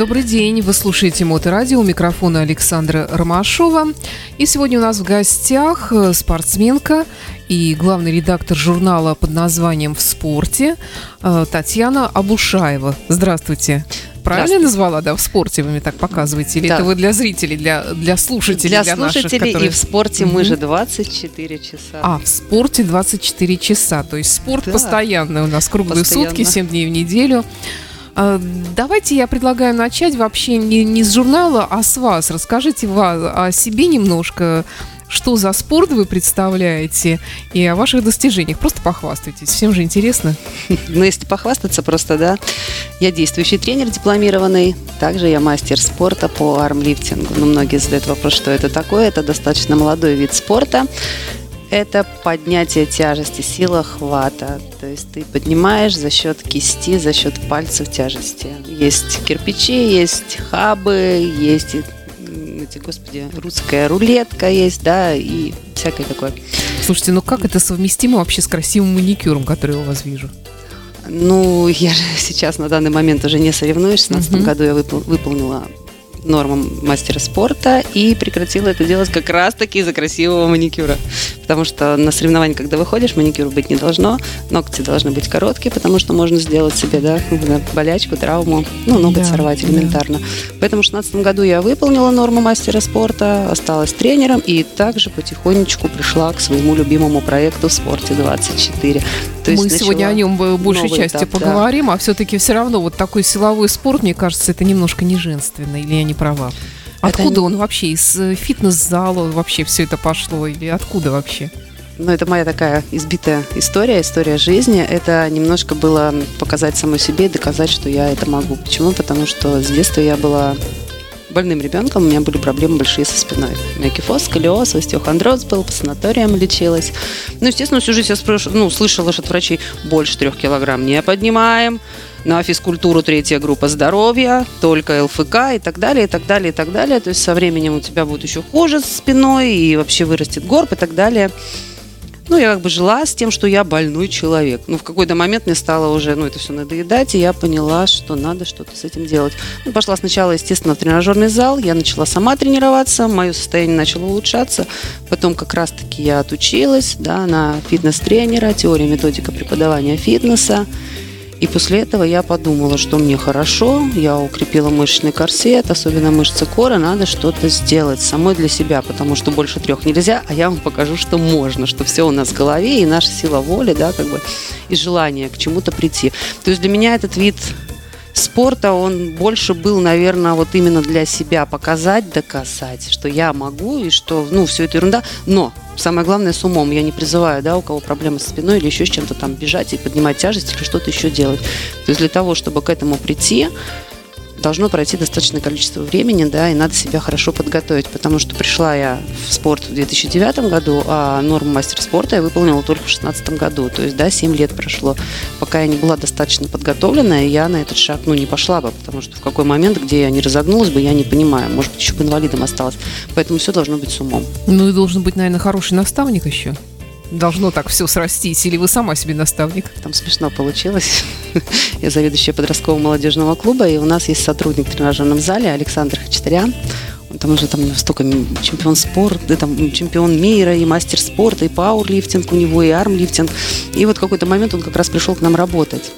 Добрый день, вы слушаете Моторадио, у микрофона Александра Ромашова. И сегодня у нас в гостях э, спортсменка и главный редактор журнала под названием «В спорте» э, Татьяна Абушаева. Здравствуйте. Правильно я назвала, да, в спорте вы мне так показываете? Или да. это вы для зрителей, для, для слушателей? Для, для слушателей наших, которые... и в спорте мы же 24 часа. А, в спорте 24 часа, то есть спорт да. постоянный у нас, круглые Постоянно. сутки, 7 дней в неделю. А, давайте я предлагаю начать вообще не, не с журнала, а с вас. Расскажите вас о себе немножко, что за спорт вы представляете и о ваших достижениях. Просто похвастайтесь, всем же интересно. Ну, если похвастаться просто, да. Я действующий тренер дипломированный, также я мастер спорта по армлифтингу. Но многие задают вопрос, что это такое. Это достаточно молодой вид спорта это поднятие тяжести, сила хвата. То есть ты поднимаешь за счет кисти, за счет пальцев тяжести. Есть кирпичи, есть хабы, есть эти, господи, русская рулетка есть, да, и всякое такое. Слушайте, ну как это совместимо вообще с красивым маникюром, который я у вас вижу? Ну, я же сейчас на данный момент уже не соревнуюсь. В 2016 uh-huh. году я выпол- выполнила нормам мастера спорта и прекратила это делать как раз-таки из-за красивого маникюра. Потому что на соревнования, когда выходишь, маникюр быть не должно, ногти должны быть короткие, потому что можно сделать себе да, болячку, травму, ну, ноготь да, сорвать элементарно. Да. Поэтому в 2016 году я выполнила норму мастера спорта, осталась тренером и также потихонечку пришла к своему любимому проекту в спорте 24. То Мы сегодня о нем большей частью этап, поговорим, да. а все-таки все равно вот такой силовой спорт, мне кажется, это немножко не женственно, или я не права? Откуда это... он вообще? Из э, фитнес-зала вообще все это пошло? Или откуда вообще? Ну, это моя такая избитая история, история жизни. Это немножко было показать самой себе и доказать, что я это могу. Почему? Потому что с детства я была больным ребенком, у меня были проблемы большие со спиной. У меня кифоз, сколиоз, остеохондроз был, по санаториям лечилась. Ну, естественно, всю жизнь я спраш... ну, слышала от врачей, больше трех килограмм не поднимаем, на физкультуру третья группа здоровья, только ЛФК и так далее, и так далее, и так далее. То есть со временем у тебя будет еще хуже с спиной, и вообще вырастет горб и так далее. Ну, я как бы жила с тем, что я больной человек. Ну, в какой-то момент мне стало уже, ну, это все надоедать, и я поняла, что надо что-то с этим делать. Ну, пошла сначала, естественно, в тренажерный зал, я начала сама тренироваться, мое состояние начало улучшаться. Потом как раз-таки я отучилась, да, на фитнес-тренера, теория, методика преподавания фитнеса. И после этого я подумала, что мне хорошо, я укрепила мышечный корсет, особенно мышцы кора, надо что-то сделать самой для себя, потому что больше трех нельзя, а я вам покажу, что можно, что все у нас в голове, и наша сила воли, да, как бы, и желание к чему-то прийти. То есть для меня этот вид спорта, он больше был, наверное, вот именно для себя показать, доказать, что я могу и что, ну, все это ерунда. Но самое главное с умом. Я не призываю, да, у кого проблемы со спиной или еще с чем-то там бежать и поднимать тяжесть или что-то еще делать. То есть для того, чтобы к этому прийти, должно пройти достаточное количество времени, да, и надо себя хорошо подготовить, потому что пришла я в спорт в 2009 году, а норму мастер спорта я выполнила только в 2016 году, то есть, да, 7 лет прошло, пока я не была достаточно подготовлена, я на этот шаг, ну, не пошла бы, потому что в какой момент, где я не разогнулась бы, я не понимаю, может быть, еще бы инвалидом осталась, поэтому все должно быть с умом. Ну, и должен быть, наверное, хороший наставник еще должно так все срастись? Или вы сама себе наставник? Там смешно получилось. Я заведующая подросткового молодежного клуба, и у нас есть сотрудник в тренажерном зале Александр Хачатарян. Он там уже там столько чемпион спорта, там чемпион мира, и мастер спорта, и пауэрлифтинг у него, и армлифтинг. И вот какой-то момент он как раз пришел к нам работать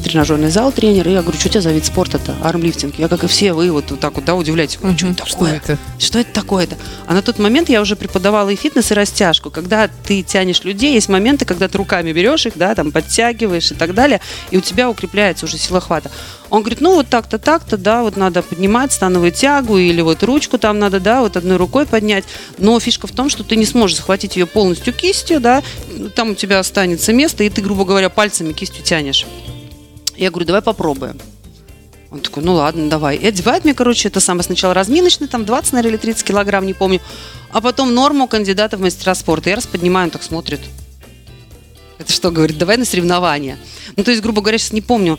тренажерный зал тренер, и я говорю, что у тебя за вид спорта-то? Армлифтинг. Я, как и все, вы вот, вот так вот, да, удивляетесь. Говорю, что это такое? Что это? Что это такое-то? А на тот момент я уже преподавала и фитнес, и растяжку. Когда ты тянешь людей, есть моменты, когда ты руками берешь их, да, там, подтягиваешь и так далее, и у тебя укрепляется уже сила хвата. Он говорит, ну вот так-то, так-то, да, вот надо поднимать становую тягу или вот ручку там надо, да, вот одной рукой поднять. Но фишка в том, что ты не сможешь захватить ее полностью кистью, да, там у тебя останется место, и ты, грубо говоря, пальцами кистью тянешь. Я говорю, давай попробуем. Он такой, ну ладно, давай. И одевает мне, короче, это самое сначала разминочный, там 20, наверное, или 30 килограмм, не помню. А потом норму кандидата в мастера спорта. Я раз поднимаю, он так смотрит. Это что, говорит, давай на соревнования. Ну, то есть, грубо говоря, сейчас не помню.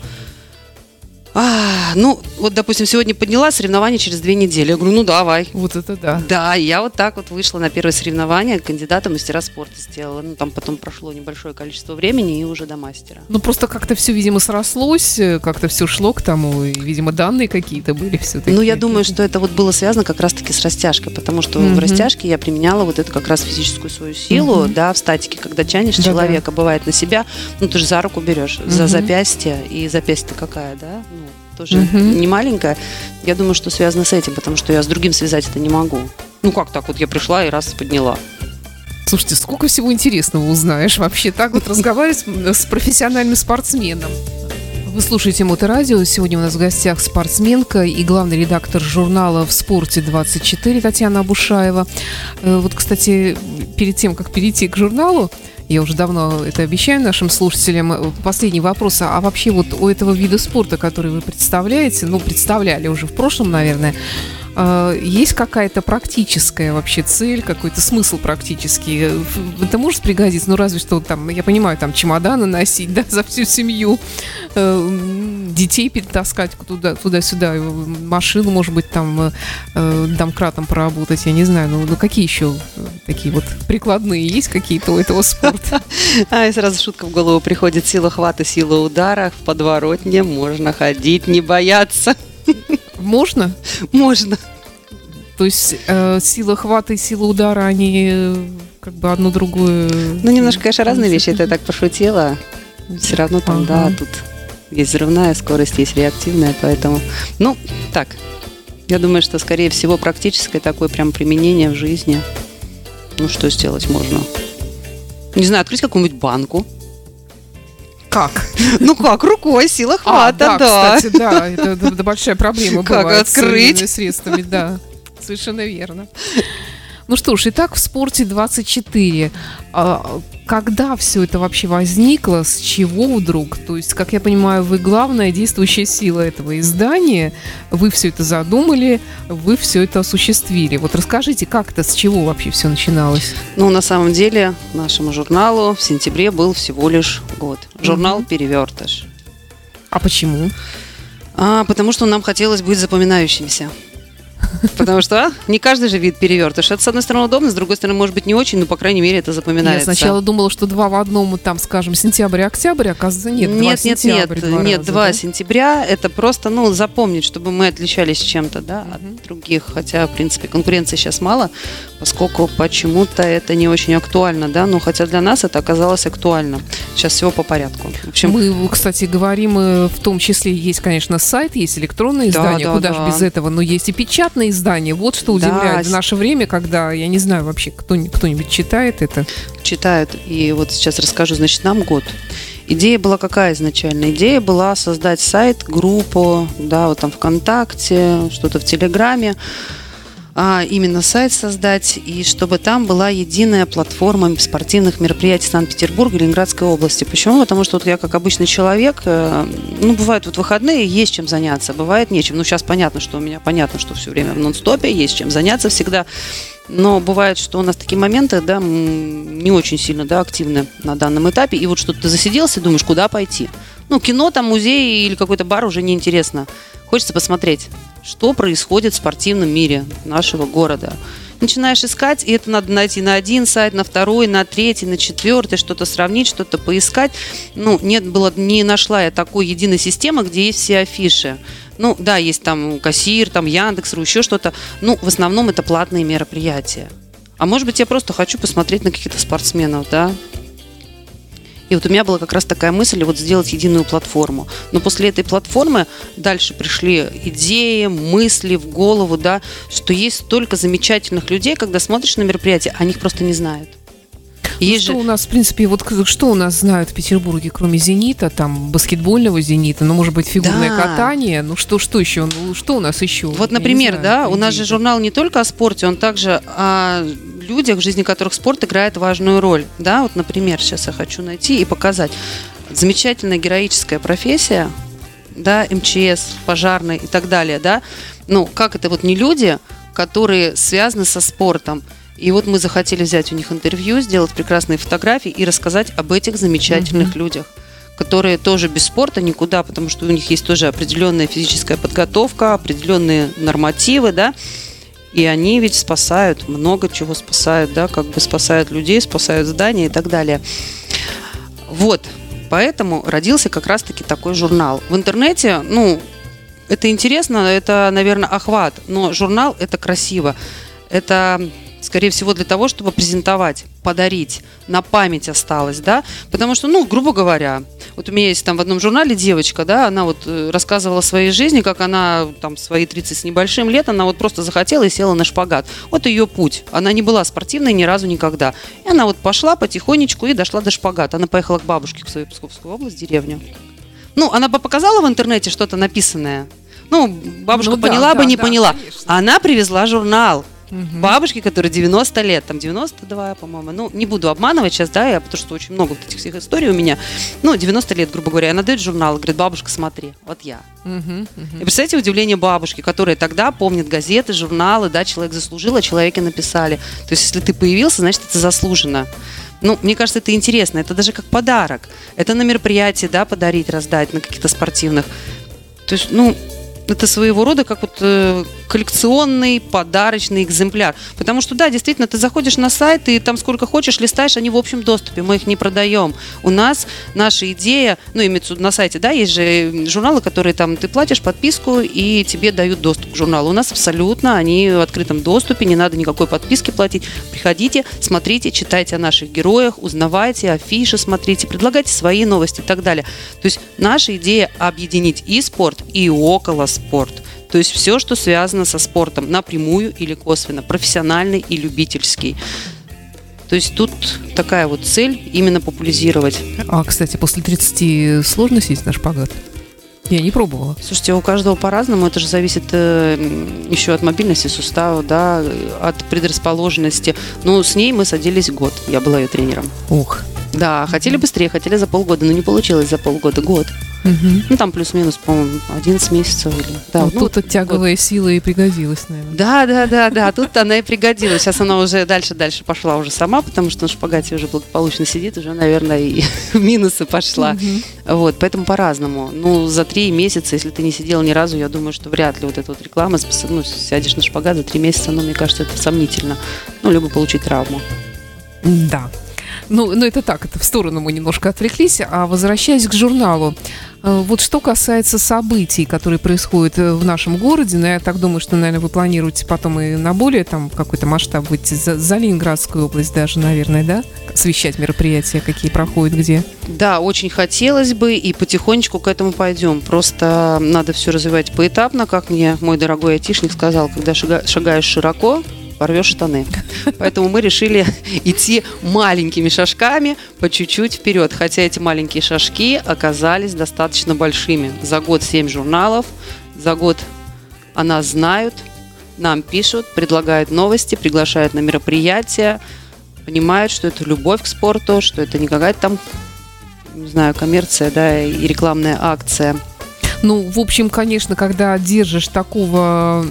А, ну, вот, допустим, сегодня подняла соревнования через две недели. Я говорю, ну давай. Вот это да. Да, я вот так вот вышла на первое соревнование, кандидата мастера спорта сделала. Ну, там потом прошло небольшое количество времени и уже до мастера. Ну, просто как-то все, видимо, срослось, э, как-то все шло к тому, и, видимо, данные какие-то были все-таки. Ну, я думаю, что это вот было связано как раз-таки с растяжкой, потому что Мгм. в растяжке я применяла вот эту как раз физическую свою силу, Мгм. да, в статике, когда тянешь Да-да. человека, бывает на себя, ну, ты же за руку берешь, за Мгм. запястье, и запястье какая, да, ну, тоже Мгм. не маленькая. Я думаю, что связано с этим, потому что я с другим связать это не могу. Ну, как так вот, я пришла и раз подняла. Слушайте, сколько всего интересного узнаешь вообще так вот разговаривать с- с профессиональным спортсменом. Вы слушаете Моторадио. Сегодня у нас в гостях спортсменка и главный редактор журнала «В спорте 24» Татьяна Абушаева. Э, Вот, кстати, перед тем, как перейти к журналу, я уже давно это обещаю нашим слушателям, последний вопрос. А вообще вот у этого вида спорта, который вы представляете, ну, представляли уже в прошлом, наверное, есть какая-то практическая вообще цель, какой-то смысл практический? В- Это может пригодиться? Ну, разве что там, я понимаю, там чемоданы носить, да, за всю семью, э, детей перетаскать туда, туда-сюда, э, машину, может быть, там э, домкратом поработать, я не знаю, ну, ну какие еще такие вот прикладные есть какие-то у этого спорта? А, и сразу шутка в голову приходит. Сила хвата, сила удара. В подворотне можно ходить, не бояться. Можно? Можно. То есть э, сила хвата и сила удара, они э, как бы одно другое... Ну, немножко, конечно, разные вещи. Это я так пошутила. Все равно там, да, Ага. тут есть взрывная скорость, есть реактивная, поэтому... Ну, так. Я думаю, что, скорее всего, практическое такое прям применение в жизни. Ну, что сделать можно? Не знаю, открыть какую-нибудь банку. Как? Ну как, рукой, сила хвата, а, да, да. кстати, да, это, это- большая проблема Как бывает с открыть? современными средствами, да, совершенно верно. Ну что ж, итак, в спорте 24. А, Когда все это вообще возникло, с чего вдруг? То есть, как я понимаю, вы главная действующая сила этого издания, вы все это задумали, вы все это осуществили. Вот расскажите, как это, с чего вообще все начиналось? Ну, на самом деле, нашему журналу в сентябре был всего лишь год. Журнал Мгм. «Перевертыш». А почему? А, потому что нам хотелось быть запоминающимися. Потому что а, не каждый же вид перевертыш. Это, с одной стороны, удобно, с другой стороны, может быть, не очень, но, по крайней мере, это запоминается. Я сначала думала, что два в одном, там, скажем, сентябрь-октябрь, оказывается, нет, два нет, нет, нет, сентябрь, два нет, раза, 2 да? сентября это просто, ну, запомнить, чтобы мы отличались чем-то, да, от других. Хотя, в принципе, конкуренции сейчас мало, поскольку почему-то это не очень актуально, да, но хотя для нас это оказалось актуально. Сейчас всего по порядку. В общем, Мы, кстати, говорим, э, в том числе есть, конечно, сайт, есть электронное Да, издание, да, куда да. же без этого, но есть и печатное издание. Вот что Да, удивляет в с- наше время, когда, я не знаю вообще, кто, кто-нибудь читает это. читают. И вот сейчас расскажу, значит, нам год. Идея была какая изначально? Идея была создать сайт, группу, да, вот там ВКонтакте, что-то в Телеграме, а именно сайт создать, и чтобы там была единая платформа спортивных мероприятий Санкт-Петербурга и Ленинградской области. Почему? Потому что вот я, как обычный человек, э, ну, бывают вот выходные, есть чем заняться, бывает нечем. Ну, сейчас понятно, что у меня понятно, что все время в нон-стопе, есть чем заняться всегда. Но бывает, что у нас такие моменты, да, не очень сильно, да, активны на данном этапе. И вот что ты засиделся думаешь, куда пойти. Ну, кино, там, музей или какой-то бар уже неинтересно. Хочется посмотреть, что происходит в спортивном мире нашего города. Начинаешь искать, и это надо найти на один сайт, на второй, на третий, на четвертый, что-то сравнить, что-то поискать. Ну, нет, было, не нашла я такой единой системы, где есть все афиши. Ну, да, есть там кассир, там Яндекс.ру, еще что-то. Ну, в основном это платные мероприятия. А может быть, я просто хочу посмотреть на каких-то спортсменов, да? И вот у меня была как раз такая мысль вот сделать единую платформу. Но после этой платформы дальше пришли идеи, мысли в голову, да, что есть столько замечательных людей, когда смотришь на мероприятие, они их просто не знают. Ну, Есть что же- у нас, в принципе, вот что у нас знают в Петербурге, кроме «Зенита», там, баскетбольного «Зенита», ну, может быть, фигурное Да. катание, ну, что, что еще, ну, что у нас еще? Вот, Я например, знаю, да, у нас же журнал не только о спорте, он также о людях, в жизни которых спорт играет важную роль. Да, вот, например, сейчас я хочу найти и показать. Замечательная героическая профессия, да, МЧС, пожарный и так далее, да. Ну, как это вот не люди, которые связаны со спортом. И вот мы захотели взять у них интервью, сделать прекрасные фотографии и рассказать об этих замечательных людях, которые тоже без спорта никуда, потому что у них есть тоже определенная физическая подготовка, определенные нормативы, да, и они ведь спасают, много чего спасают, да, как бы спасают людей, спасают здания и так далее. Вот, поэтому родился как раз-таки такой журнал. В интернете, ну, это интересно, это, наверное, охват, но журнал это красиво. Это скорее всего, для того, чтобы презентовать, подарить, на память осталось, да, потому что, ну, грубо говоря, вот у меня есть там в одном журнале девочка, да, она вот э, рассказывала о своей жизни, как она там свои 30 с небольшим лет, она вот просто захотела и села на шпагат. Вот ее путь. Она не была спортивной ни разу никогда. И она вот пошла потихонечку и дошла до шпагата. Она поехала к бабушке в свою Псковскую область, деревню. Ну, она бы показала в интернете что-то написанное. Ну, бабушка ну, поняла да, бы, да, не да, поняла. Конечно. Она привезла журнал Угу. Бабушки, которые 90 лет, там 92, по-моему. Ну, не буду обманывать сейчас, да, я, потому что очень много вот этих всех историй у меня. Ну, 90 лет, грубо говоря. Она дает журнал, говорит, бабушка, смотри, вот я. Угу, угу. И представьте удивление бабушки, которые тогда помнят газеты, журналы, да, человек заслужил, а человеке написали. То есть, если ты появился, значит, это заслуженно. Ну, мне кажется, это интересно. Это даже как подарок. Это на мероприятии, да, подарить, раздать, на каких-то спортивных. То есть, ну, это своего рода как вот э, коллекционный подарочный экземпляр. Потому что, да, действительно, ты заходишь на сайт, и там сколько хочешь листаешь, они в общем доступе, мы их не продаем. У нас наша идея, ну, имеется на сайте, да, есть же журналы, которые там ты платишь подписку, и тебе дают доступ к журналу. У нас абсолютно они в открытом доступе, не надо никакой подписки платить. Приходите, смотрите, читайте о наших героях, узнавайте, афиши смотрите, предлагайте свои новости и так далее. То есть наша идея объединить и спорт, и около спорт. То есть все, что связано со спортом, напрямую или косвенно, профессиональный и любительский. То есть тут такая вот цель именно популяризировать. А, кстати, после 30 сложно сесть на шпагат? Я не пробовала. Слушайте, у каждого по-разному. Это же зависит э, еще от мобильности сустава, да, от предрасположенности. Но с ней мы садились год. Я была ее тренером. Ух. Да, хотели быстрее, хотели за полгода, но не получилось за полгода. Год. Угу. Ну, там плюс-минус, по-моему, 11 месяцев. Или, да, вот ну, тут вот, тяговая вот. сила и пригодилась, наверное. Да, да, да, да, тут она и пригодилась. Сейчас она уже дальше-дальше пошла уже сама, потому что на шпагате уже благополучно сидит, уже, наверное, и в минусы пошла. Угу. Вот, поэтому по-разному. Ну, за три месяца, если ты не сидел ни разу, я думаю, что вряд ли вот эта вот реклама, ну, сядешь на шпагат за три месяца, ну, мне кажется, это сомнительно. Ну, либо получить травму. Да. Ну, ну, это так, это в сторону мы немножко отвлеклись. А возвращаясь к журналу, э, вот что касается событий, которые происходят э, в нашем городе, ну, я так думаю, что, наверное, вы планируете потом и на более там какой-то масштаб выйти за, за Ленинградскую область даже, наверное, да? Освещать мероприятия, какие проходят, где? Да, очень хотелось бы, и потихонечку к этому пойдем. Просто надо все развивать поэтапно, как мне мой дорогой айтишник сказал, когда шагаешь широко, порвешь штаны. Поэтому мы решили идти маленькими шажками по чуть-чуть вперед. Хотя эти маленькие шажки оказались достаточно большими. За год 7 журналов, за год о нас знают, нам пишут, предлагают новости, приглашают на мероприятия, понимают, что это любовь к спорту, что это не какая-то там, не знаю, коммерция, да, и рекламная акция – ну, в общем, конечно, когда держишь такого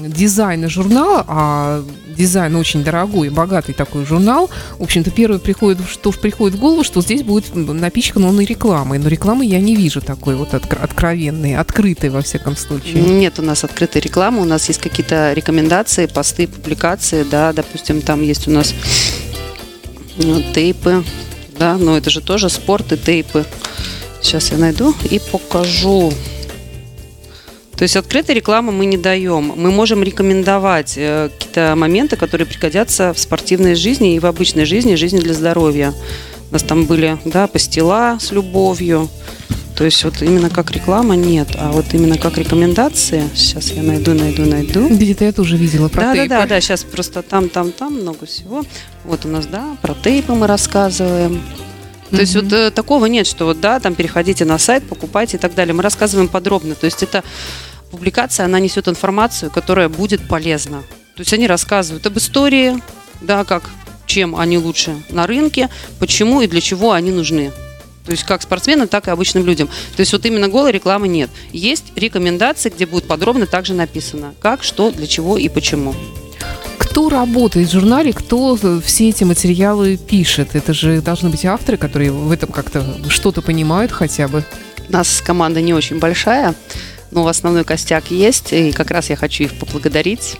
дизайна журнала, а дизайн очень дорогой, богатый такой журнал, в общем-то, первое приходит, что приходит в голову, что здесь будет напичкан он и рекламой. Но рекламы я не вижу такой вот откровенной, открытой, во всяком случае. Нет у нас открытой рекламы, у нас есть какие-то рекомендации, посты, публикации, да, допустим, там есть у нас ну, тейпы, да, но это же тоже спорт и тейпы. Сейчас я найду и покажу. То есть открытой рекламы мы не даем. Мы можем рекомендовать э, какие-то моменты, которые пригодятся в спортивной жизни и в обычной жизни, жизни для здоровья. У нас там были, да, пастила с любовью. То есть вот именно как реклама нет, а вот именно как рекомендации. Сейчас я найду, найду, найду. Где-то я тоже видела про да, тейпы. Да, да, да, сейчас просто там, там, там много всего. Вот у нас, да, про тейпы мы рассказываем. То mm-hmm. есть вот э, такого нет, что вот, да, там переходите на сайт, покупайте и так далее. Мы рассказываем подробно. То есть это публикация, она несет информацию, которая будет полезна. То есть они рассказывают об истории, да, как, чем они лучше на рынке, почему и для чего они нужны. То есть как спортсменам, так и обычным людям. То есть вот именно голой рекламы нет. Есть рекомендации, где будет подробно также написано, как, что, для чего и почему Кто работает в журнале, кто все эти материалы пишет? Это же должны быть авторы, которые в этом как-то что-то понимают хотя бы. У нас команда не очень большая, но основной костяк есть, и как раз я хочу их поблагодарить.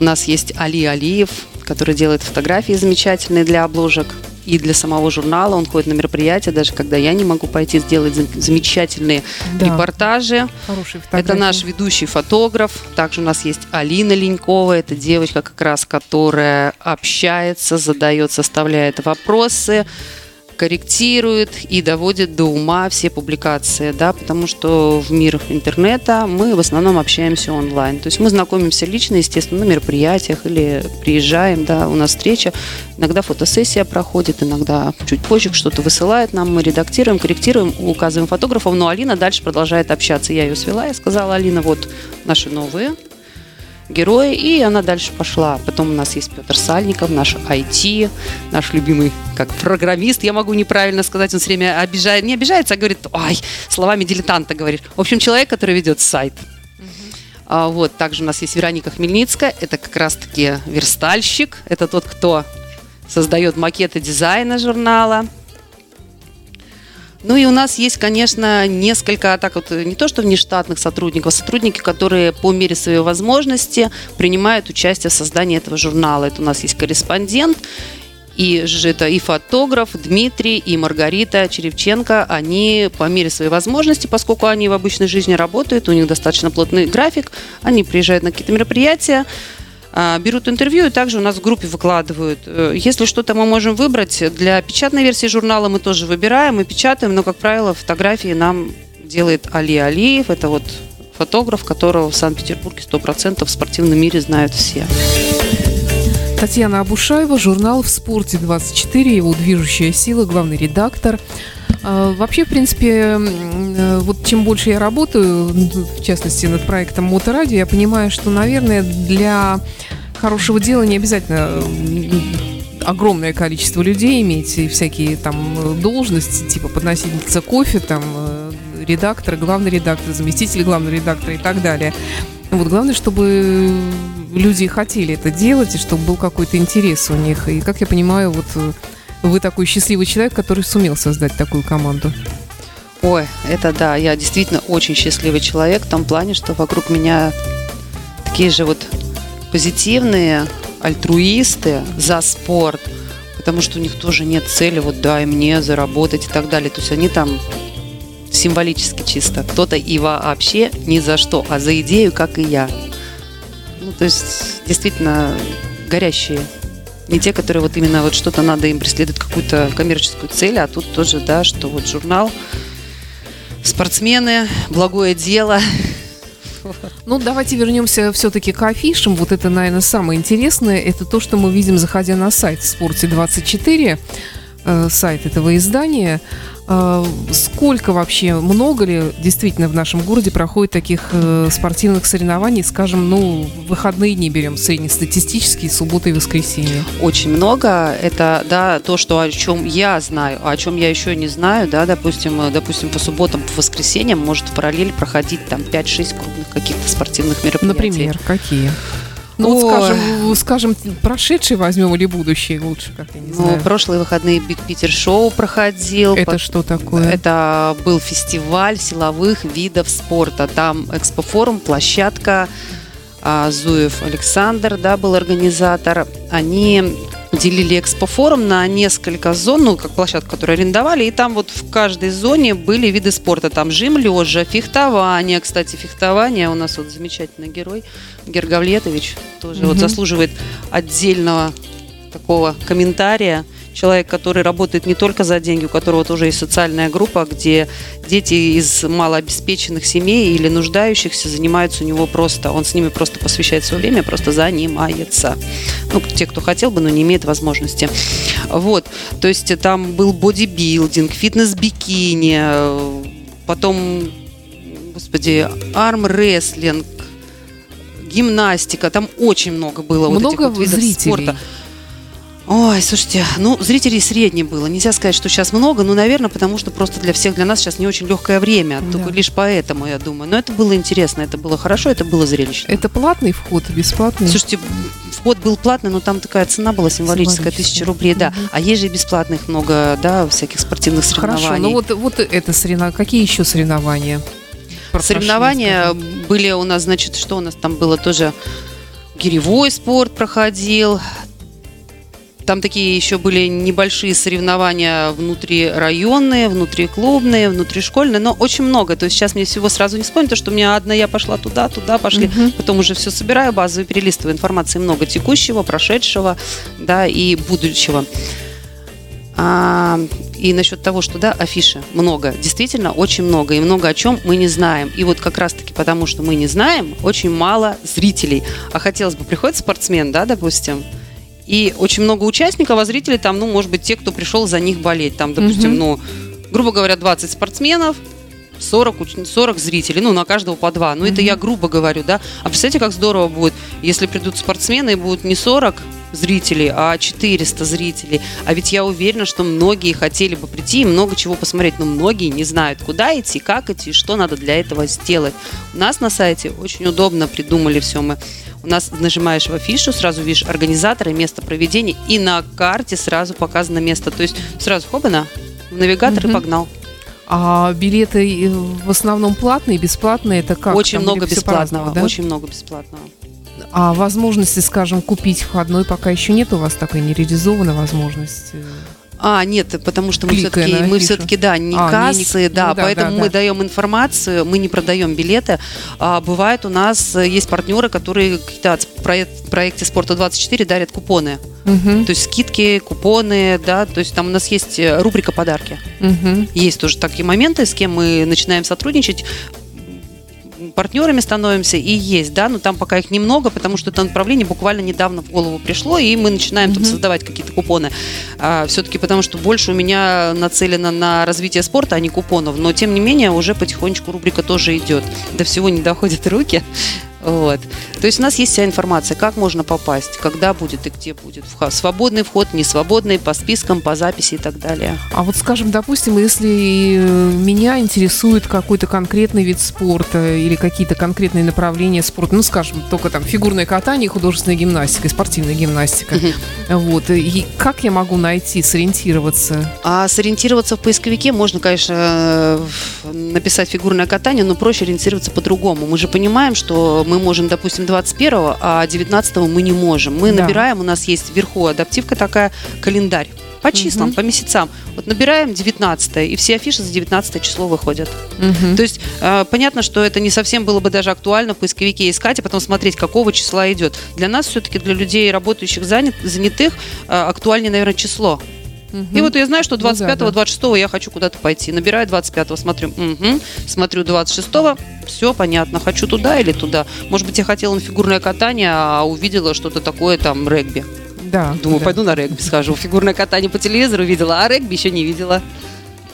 У нас есть Али Алиев, который делает фотографии замечательные для обложек и для самого журнала. Он ходит на мероприятия, даже когда я не могу пойти сделать замечательные да. репортажи. Это наш ведущий фотограф. Также у нас есть Алина Ленькова. Это девочка как раз, которая общается, задает, составляет вопросы корректирует и доводит до ума все публикации, да, потому что в мир интернета мы в основном общаемся онлайн. То есть мы знакомимся лично, естественно, на мероприятиях или приезжаем, да, у нас встреча, иногда фотосессия проходит, иногда чуть позже что-то высылает нам, мы редактируем, корректируем, указываем фотографов, но Алина дальше продолжает общаться. Я ее свела, я сказала, Алина, вот наши новые герои, и она дальше пошла. Потом у нас есть Петр Сальников, наш IT, наш любимый как программист, я могу неправильно сказать, он все время обижает, не обижается, а говорит, ай, словами дилетанта говорит. В общем, человек, который ведет сайт. А, вот, также у нас есть Вероника Хмельницкая, это как раз-таки верстальщик, это тот, кто создает макеты дизайна журнала. Ну и у нас есть, конечно, несколько, так вот, не то что внештатных сотрудников, а сотрудники, которые по мере своей возможности принимают участие в создании этого журнала. Это у нас есть корреспондент, и это и фотограф Дмитрий, и Маргарита Черевченко, они по мере своей возможности, поскольку они в обычной жизни работают, у них достаточно плотный график, они приезжают на какие-то мероприятия, берут интервью и также у нас в группе выкладывают. Э, если что-то мы можем выбрать, для печатной версии журнала мы тоже выбираем и печатаем, но, как правило, фотографии нам делает Али Алиев. Это вот фотограф, которого в Санкт-Петербурге 100% в спортивном мире знают все. Татьяна Абушаева, журнал «В спорте 24», его движущая сила, главный редактор. А, вообще, в принципе, э, вот чем больше я работаю, в частности, над проектом Моторадио, я понимаю, что, наверное, для хорошего дела не обязательно огромное количество людей иметь и всякие там должности, типа подносительница кофе, там э, редактор, главный редактор, заместитель главного редактора и так далее. Вот главное, чтобы люди хотели это делать, и чтобы был какой-то интерес у них. И, как я понимаю, вот э, вы такой счастливый человек, который сумел создать такую команду. Ой, это да, я действительно очень счастливый человек в том плане, что вокруг меня такие же вот позитивные альтруисты за спорт, потому что у них тоже нет цели, вот дай мне заработать и так далее. То есть они там символически чисто. Кто-то и вообще ни за что, а за идею, как и я. Ну, то есть действительно горящие не те, которые вот именно вот что-то надо им преследовать, какую-то коммерческую цель, а тут тоже, да, что вот журнал, спортсмены, благое дело. Ну, давайте вернемся все-таки к афишам. Вот это, наверное, самое интересное. Это то, что мы видим, заходя на сайт Спорте 24 э, сайт этого издания. А, сколько вообще, много ли действительно в нашем городе проходит таких э, спортивных соревнований, скажем, ну, выходные не берем, среднестатистические, субботы и воскресенье? Очень много. Это, да, то, что, о чем я знаю, а о чем я еще не знаю, да, допустим, э, допустим, по субботам, по воскресеньям может в параллель проходить там 5-6 крупных каких-то спортивных мероприятий. Например, какие? Ну, вот скажем, скажем, прошедший возьмем или будущий лучше, как я не ну, знаю. Ну, прошлые выходные Биг Питер Шоу проходил. Это под... что такое? Это был фестиваль силовых видов спорта. Там экспофорум, площадка. А, Зуев Александр, да, был организатор. Они делили экспофорум на несколько зон, ну, как площадку, которую арендовали, и там вот в каждой зоне были виды спорта. Там жим лежа, фехтование. Кстати, фехтование у нас вот замечательный герой Гергавлетович тоже угу. вот заслуживает отдельного такого комментария человек, который работает не только за деньги, у которого тоже есть социальная группа, где дети из малообеспеченных семей или нуждающихся занимаются у него просто, он с ними просто посвящает свое время, просто занимается. Ну, те, кто хотел бы, но не имеет возможности. Вот, то есть там был бодибилдинг, фитнес-бикини, потом, господи, арм-рестлинг, гимнастика, там очень много было много вот этих вот видов зрителей. спорта. Ой, слушайте, ну, зрителей средне было. Нельзя сказать, что сейчас много, но, наверное, потому что просто для всех, для нас сейчас не очень легкое время. Да. Только лишь поэтому, я думаю. Но это было интересно, это было хорошо, это было зрелищно. Это платный вход, бесплатный? Слушайте, вход был платный, но там такая цена была символическая, тысяча рублей, да. Угу. А есть же и бесплатных много, да, всяких спортивных соревнований. Хорошо, ну вот, вот это соревнование. Какие еще соревнования? Соревнования были у нас, значит, что у нас там было тоже гиревой спорт проходил, там такие еще были небольшие соревнования внутрирайонные, внутриклубные, внутришкольные, но очень много. То есть сейчас мне всего сразу не вспомнить, что у меня одна я пошла туда, туда пошли. Угу. Потом уже все собираю, базовую перелистываю. Информации много текущего, прошедшего, да, и будущего. А, и насчет того, что да, афиши много, действительно очень много, и много о чем мы не знаем. И вот как раз-таки потому, что мы не знаем, очень мало зрителей. А хотелось бы, приходит спортсмен, да, допустим, и очень много участников, а зрители там, ну, может быть, те, кто пришел за них болеть. Там, допустим, угу. ну, грубо говоря, 20 спортсменов, 40, 40 зрителей, ну, на каждого по два. Ну, mm это я грубо говорю, да. А представьте, как здорово будет, если придут спортсмены и будут не 40 зрителей, а 400 зрителей. А ведь я уверена, что многие хотели бы прийти и много чего посмотреть, но многие не знают, куда идти, как идти, что надо для этого сделать. У нас на сайте очень удобно придумали все мы. У нас нажимаешь в афишу, сразу видишь организатора, место проведения, и на карте сразу показано место. То есть сразу хобана, в навигатор угу. и погнал. А билеты э, в основном платные, бесплатные? Это как? Очень Там много бесплатного, да? очень много бесплатного. А возможности, скажем, купить входной пока еще нет у вас такой нереализованной возможности? А, нет, потому что мы все-таки, мы все-таки, да, не а, кассы, не, да, ну, да, поэтому да, мы да. даем информацию, мы не продаем билеты. А, бывает у нас есть партнеры, которые какие-то проект, проекте Спорта 24 дарят купоны. Угу. То есть скидки, купоны, да, то есть там у нас есть э, рубрика подарки. Угу. Есть тоже такие моменты, с кем мы начинаем сотрудничать партнерами становимся и есть, да, но там пока их немного, потому что это направление буквально недавно в голову пришло, и мы начинаем mm-hmm. там создавать какие-то купоны. А, все-таки потому что больше у меня нацелено на развитие спорта, а не купонов, но тем не менее уже потихонечку рубрика тоже идет. До всего не доходят руки. Вот. То есть у нас есть вся информация, как можно попасть, когда будет и где будет. Свободный вход, несвободный, по спискам, по записи и так далее. А вот, скажем, допустим, если меня интересует какой-то конкретный вид спорта или какие-то конкретные направления спорта, ну, скажем, только там фигурное катание, художественная гимнастика, спортивная гимнастика. Угу. Вот. И как я могу найти, сориентироваться? А сориентироваться в поисковике можно, конечно, э, написать фигурное катание, но проще ориентироваться по-другому. Мы же понимаем, что мы можем, допустим, 21 а 19 мы не можем. Мы да. набираем, у нас есть вверху адаптивка такая, календарь по числам, угу. по месяцам. Вот набираем 19 и все афиши за 19 число выходят. Угу. То есть э, понятно, что это не совсем было бы даже актуально в поисковике искать, а потом смотреть, какого числа идет. Для нас все-таки, для людей, работающих занят, занятых, э, актуальнее, наверное, число. Угу. И вот я знаю, что 25-го, ну, да, да. 26-го я хочу куда-то пойти. Набираю 25-го, смотрю, угу. смотрю 26-го, все понятно, хочу туда или туда. Может быть, я хотела на фигурное катание, а увидела что-то такое там регби. Да. Думаю, да. пойду на регби схожу. Фигурное катание по телевизору видела, а регби еще не видела.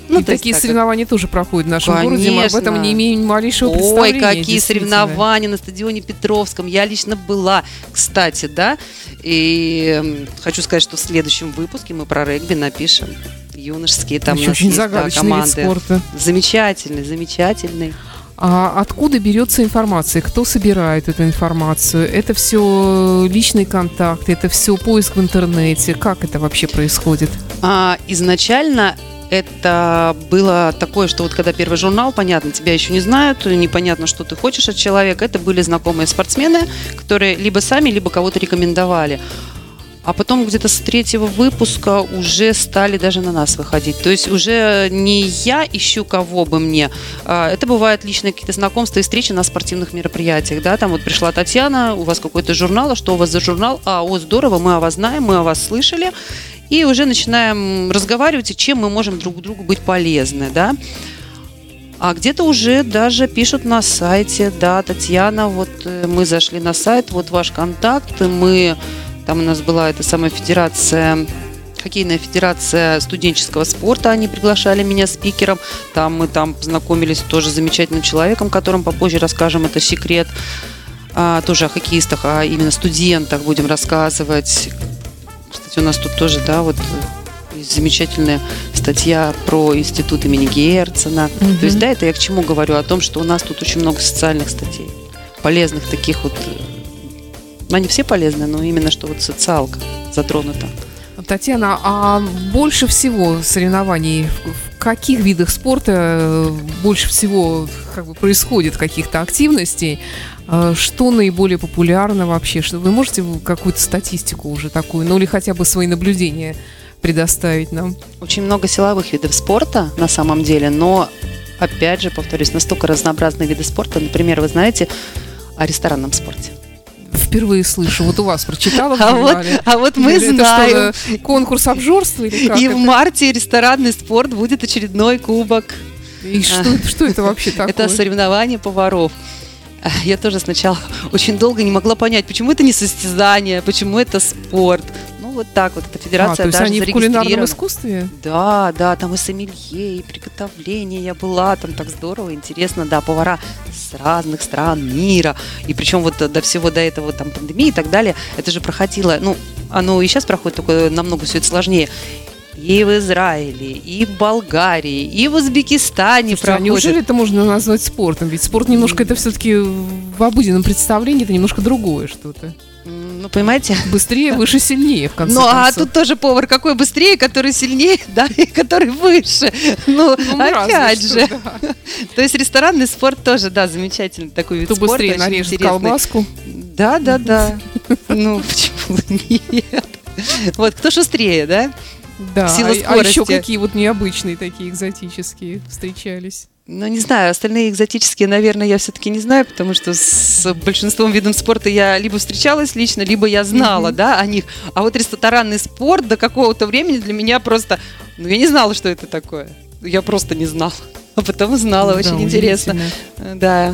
Ну, и такие так соревнования тоже проходят в нашем Конечно. городе. Мы об этом не имеем ни малейшего представления. Ой, какие соревнования на стадионе Петровском. Я лично была, кстати, да. И хочу сказать, что в следующем выпуске мы про регби напишем. Юношеские там Еще у нас очень есть да, команды. Вид спорта. Замечательный, замечательный. А откуда берется информация? Кто собирает эту информацию? Это все личный контакт, это все поиск в интернете. Как это вообще происходит? А, изначально это было такое, что вот когда первый журнал, понятно, тебя еще не знают, непонятно, что ты хочешь от человека. Это были знакомые спортсмены, которые либо сами, либо кого-то рекомендовали. А потом где-то с третьего выпуска уже стали даже на нас выходить. То есть уже не я ищу кого бы мне. А это бывают личные какие-то знакомства и встречи на спортивных мероприятиях. Да? Там вот пришла Татьяна, у вас какой-то журнал, а что у вас за журнал? А, о, здорово, мы о вас знаем, мы о вас слышали и уже начинаем разговаривать, чем мы можем друг другу быть полезны, да. А где-то уже даже пишут на сайте, да, Татьяна, вот э, мы зашли на сайт, вот ваш контакт, мы, там у нас была эта самая федерация хоккейная федерация студенческого спорта, они приглашали меня спикером. Там мы там познакомились тоже с замечательным человеком, которым попозже расскажем, это секрет. А, тоже о хоккеистах, а именно студентах будем рассказывать Кстати, у нас тут тоже, да, вот э, замечательная статья про институт имени Герцена. Мгм. То есть, да, это я к чему говорю? О том, что у нас тут очень много социальных статей, полезных таких вот. э, ну, Они все полезны, но именно что вот социалка затронута. Татьяна, а больше всего соревнований в в каких видах спорта э, больше всего как бы происходит каких-то активностей? Э, Что наиболее популярно вообще? Что вы можете в- какую-то статистику уже такую, ну или хотя бы свои наблюдения предоставить нам? Очень много силовых видов спорта на самом деле, но, опять же, повторюсь, настолько разнообразные виды спорта. Например, вы знаете о ресторанном спорте. Впервые слышу. Вот у вас прочитала в А вот, а вот мы Или знаем. что-то конкурс обжорства или как И в это? марте ресторанный спорт будет очередной кубок. И что, это- что это вообще такое? Это соревнование поваров. А, Я тоже сначала очень долго не могла понять, почему это не состязание, почему это спорт. Ну, вот так вот, эта А, федерация то есть даже они в кулинарном искусстве? Да, да, там и сомелье, и приготовление я была, там так здорово, интересно, да, повара с разных стран мира, и причем вот до всего до этого там пандемии и так далее, это же проходило, ну, оно и сейчас проходит, только намного все это сложнее. И в Израиле, и в Болгарии, и в Узбекистане Слушайте, а проходит. неужели это можно назвать спортом? Ведь спорт немножко это все-таки в обыденном представлении это немножко другое что-то. Ну, понимаете? Быстрее, выше, сильнее, в конце Ну, а концов. тут тоже повар какой быстрее, который сильнее, да, и который выше. Ну, Ну, разве опять что, же. да. То есть ресторанный спорт тоже, да, замечательный такой вид Кто спорта. быстрее нарежет интересный. колбаску. Да, да, да. Ну, почему нет? Вот, кто шустрее, да? Да. Сила а, а еще скорости. какие вот необычные такие экзотические встречались? Ну, не знаю, остальные экзотические, наверное, я все-таки не знаю, потому что с большинством видов спорта я либо встречалась лично, либо я знала, да, о них. А вот ресторанный спорт до какого-то времени для меня просто... Ну, я не знала, что это такое. Я просто не знала. А потом знала, Да, очень интересно. удивительно. Э, Да.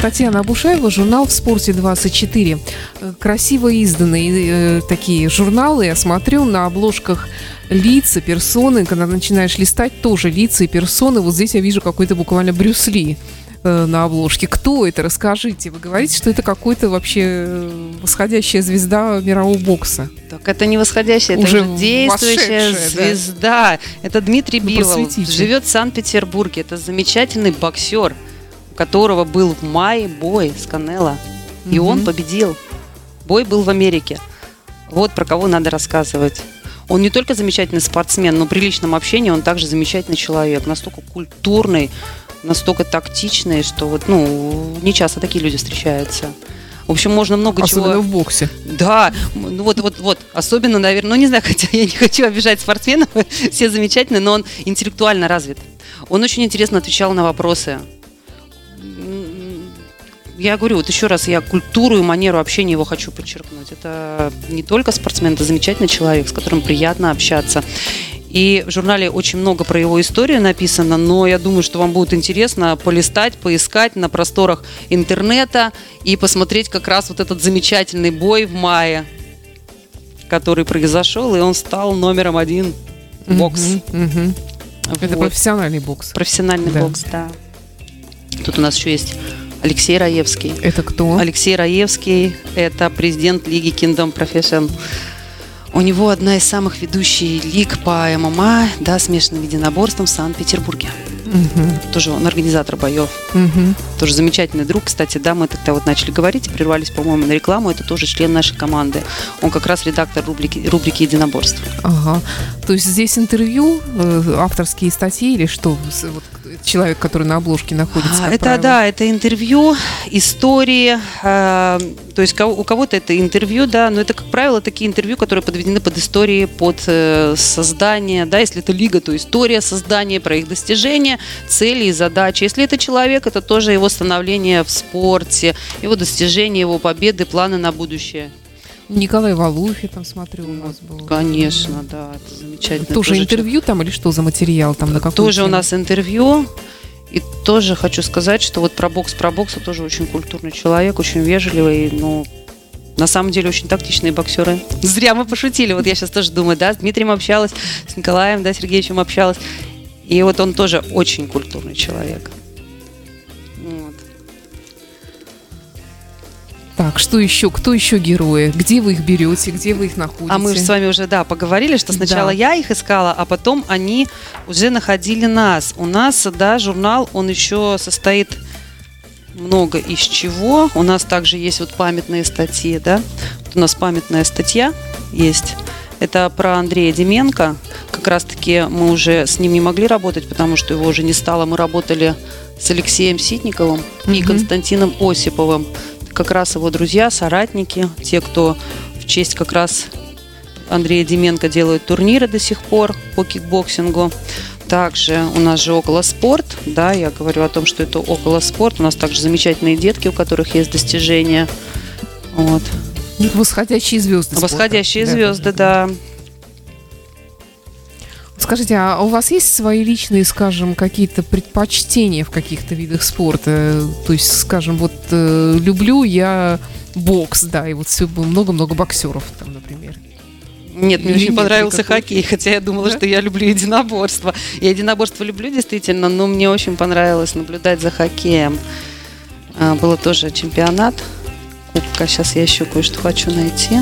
Татьяна Абушаева, журнал «В спорте 24». Э, Красиво изданные э, такие журналы. Я смотрю на обложках лица, персоны. Когда начинаешь листать, тоже лица и персоны. Вот здесь я вижу какой-то буквально Брюс Ли э, на обложке. Кто это? Расскажите. Вы говорите, что это какой-то вообще э, восходящая звезда мирового бокса. Так это не восходящая, это Уже уже действующая вошедшая, да. звезда. Это Дмитрий Ну, просветите. Живет в Санкт-Петербурге. Это замечательный боксер, которого был в мае бой с Канело. И он победил. Бой был в Америке. Вот про кого надо рассказывать. Он не только замечательный спортсмен, но при личном общении он также замечательный человек. Настолько культурный, настолько тактичный, что вот, ну, не часто такие люди встречаются. В общем, можно много Особенно чего... в боксе. Да, ну вот, вот, вот, особенно, наверное, ну не знаю, хотя я не хочу обижать спортсменов, все замечательные, но он интеллектуально развит. Он очень интересно отвечал на вопросы. Я говорю, вот еще раз, я культуру и манеру общения его хочу подчеркнуть. Это не только спортсмен, это замечательный человек, с которым приятно общаться. И в журнале очень много про его историю написано, но я думаю, что вам будет интересно полистать, поискать на просторах интернета и посмотреть как раз вот этот замечательный бой в мае, который произошел, и он стал номером один бокс. Мгм. Это Вот. профессиональный бокс. Профессиональный Да. бокс, да. Тут у нас еще есть Алексей Раевский. Это кто? Алексей Раевский – это президент лиги Kingdom Profession. У него одна из самых ведущих лиг по ММА, да, смешанным единоборством в Санкт-Петербурге. Мгм, Тоже он организатор боев. мгм. Тоже замечательный друг. Кстати, да, мы тогда вот начали говорить и прервались, по-моему, на рекламу. Это тоже член нашей команды. Он как раз редактор рубрики, рубрики единоборств. Ага. То есть здесь интервью, э, авторские статьи или что? Вот человек, который на обложке находится. А, это правило. да, это интервью, истории. э, то есть у кого-то это интервью, да, но это, как правило, такие интервью, которые подведены под истории, под э, создание, да, если это лига, то история создания, про их достижения, цели и задачи. Если это человек, это тоже его становление в спорте, его достижения, его победы, планы на будущее. Николай Валуев, я там смотрю, у нас был. Конечно, да, это замечательно. Тоже человек. интервью там или что за материал там на какую Тоже у тему? нас интервью. И тоже хочу сказать, что вот про бокс, про бокса тоже очень культурный человек, очень вежливый, ну, на самом деле очень тактичные боксеры. Зря мы пошутили. Вот я сейчас тоже думаю, да, с Дмитрием общалась, с Николаем, да, Сергеевичем общалась. И вот он тоже очень культурный человек. Так, что еще? Кто еще герои? Где вы их берете? Где вы их находите? А мы же с вами уже, да, поговорили, что сначала Да. я их искала, а потом они уже находили нас. У нас, да, журнал, он еще состоит много из чего. У нас также есть вот памятные статьи, да. Вот у нас памятная статья есть. Это про Андрея Деменко. Как раз-таки мы уже с ним не могли работать, потому что его уже не стало. Мы работали с Алексеем Ситниковым и Мгм. Константином Осиповым. Как раз его друзья, соратники, те, кто в честь как раз Андрея Деменко делают турниры до сих пор по кикбоксингу. Также у нас же около спорт, да, я говорю о том, что это около спорт. У нас также замечательные детки, у которых есть достижения. Вот. Восходящие звезды. спорта. Восходящие Да, звезды, да. Скажите, а у вас есть свои личные, скажем, какие-то предпочтения в каких-то видах спорта? То есть, скажем, вот э, люблю я бокс, да, и вот все много-много боксеров там, например. Нет, мне очень понравился никакой? хоккей, хотя я думала, Да? что я люблю единоборство. Я единоборство люблю действительно, но мне очень понравилось наблюдать за хоккеем. А, Было тоже чемпионат кубка. Сейчас я еще кое-что хочу найти.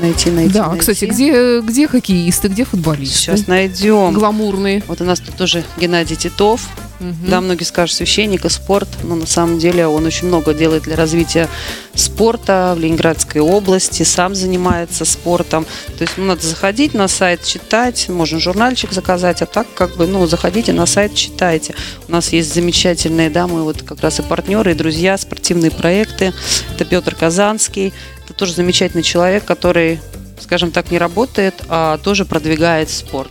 Найти, найти, да, найти. кстати, где, где хоккеисты, где футболисты? Сейчас найдем. Гламурные. Вот у нас тут тоже Геннадий Титов. Мгм. Да, многие скажут священник и спорт, но на самом деле он очень много делает для развития спорта в Ленинградской области, сам занимается спортом. То есть ну, надо заходить на сайт, читать, можно журнальчик заказать, а так как бы, ну, заходите на сайт, читайте. У нас есть замечательные, да, мы вот как раз и партнеры, и друзья, спортивные проекты. Это Петр Казанский, тоже замечательный человек, который, скажем так, не работает, а тоже продвигает спорт.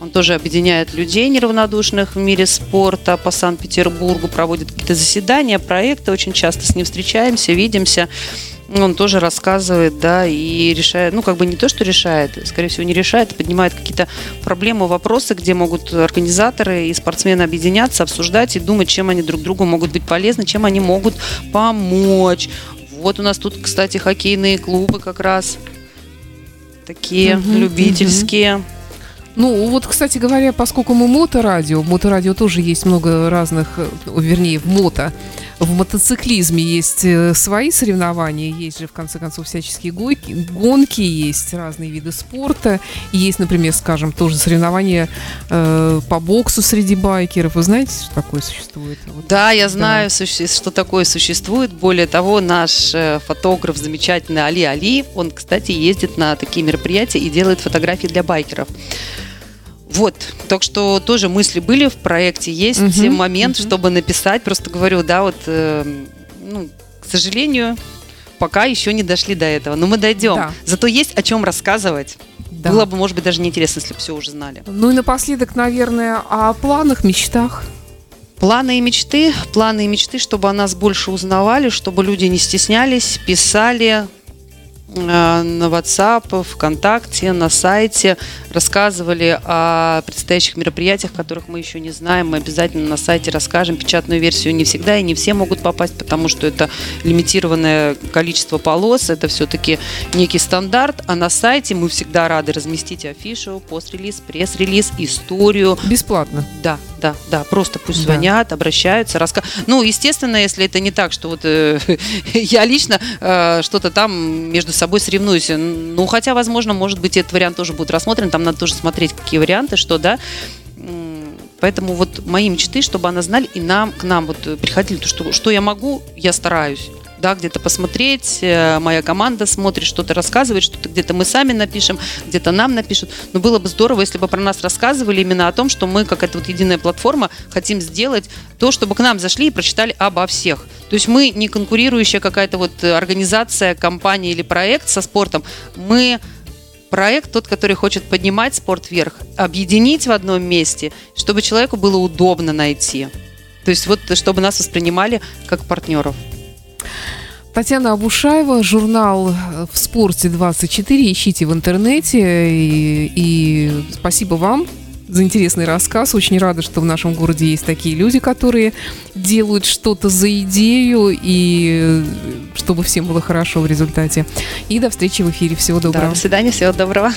Он тоже объединяет людей неравнодушных в мире спорта по Санкт-Петербургу, проводит какие-то заседания, проекты, очень часто с ним встречаемся, видимся. Он тоже рассказывает, да, и решает, ну, как бы не то, что решает, скорее всего, не решает, а поднимает какие-то проблемы, вопросы, где могут организаторы и спортсмены объединяться, обсуждать и думать, чем они друг другу могут быть полезны, чем они могут помочь. Вот у нас тут, кстати, хоккейные клубы как раз такие Мгм, любительские. Ну, вот, кстати говоря, поскольку мы моторадио, в моторадио тоже есть много разных, э, вернее, в мото, в мотоциклизме есть э, свои соревнования, есть же, в конце концов, всяческие гойки, гонки, есть разные виды спорта, есть, например, скажем, тоже соревнования э, по боксу среди байкеров. Вы знаете, что такое существует? Вот. Да, я знаю, суще- что такое существует. Более того, наш э, фотограф замечательный Али Алиев, он, кстати, ездит на такие мероприятия и делает фотографии для байкеров. Вот, так что тоже мысли были в проекте. Есть Мгм, момент, мгм. чтобы написать. Просто говорю, да, вот, э, ну, к сожалению, пока еще не дошли до этого. Но мы дойдем. Да. Зато есть о чем рассказывать. Да. Было бы, может быть, даже неинтересно, если бы все уже знали. Ну и напоследок, наверное, о планах, мечтах. Планы и мечты, планы и мечты, чтобы о нас больше узнавали, чтобы люди не стеснялись, писали на WhatsApp, ВКонтакте, на сайте, рассказывали о предстоящих мероприятиях, которых мы еще не знаем. Мы обязательно на сайте расскажем. Печатную версию не всегда и не все могут попасть, потому что это лимитированное количество полос, это все-таки некий стандарт. А на сайте мы всегда рады разместить афишу, пост-релиз, пресс-релиз, историю, Бесплатно. да, да, да, просто пусть Да. звонят, обращаются, раска... Ну, естественно, если это не так, что вот э, я лично э, что-то там между собой соревнуюсь. Ну, хотя, возможно, может быть, этот вариант тоже будет рассмотрен, там надо тоже смотреть, какие варианты, что, да. Поэтому вот мои мечты, чтобы она знали, и нам, к нам вот приходили, то, что, что я могу, я стараюсь. Да, где-то посмотреть, э, моя команда смотрит, что-то рассказывает, что-то где-то мы сами напишем, где-то нам напишут. Но было бы здорово, если бы про нас рассказывали именно о том, что мы, как эта вот единая платформа, хотим сделать то, чтобы к нам зашли и прочитали обо всех. То есть мы не конкурирующая какая-то вот организация, компания или проект со спортом. Мы проект тот, который хочет поднимать спорт вверх, объединить в одном месте, чтобы человеку было удобно найти. То есть вот чтобы нас воспринимали как партнеров. Татьяна Абушаева, журнал э, «В спорте 24». Ищите в интернете. И, и спасибо вам за интересный рассказ. Очень рада, что в нашем городе есть такие люди, которые делают что-то за идею, и э, чтобы всем было хорошо в результате. И до встречи в эфире. Всего Да, доброго. до свидания, всего доброго.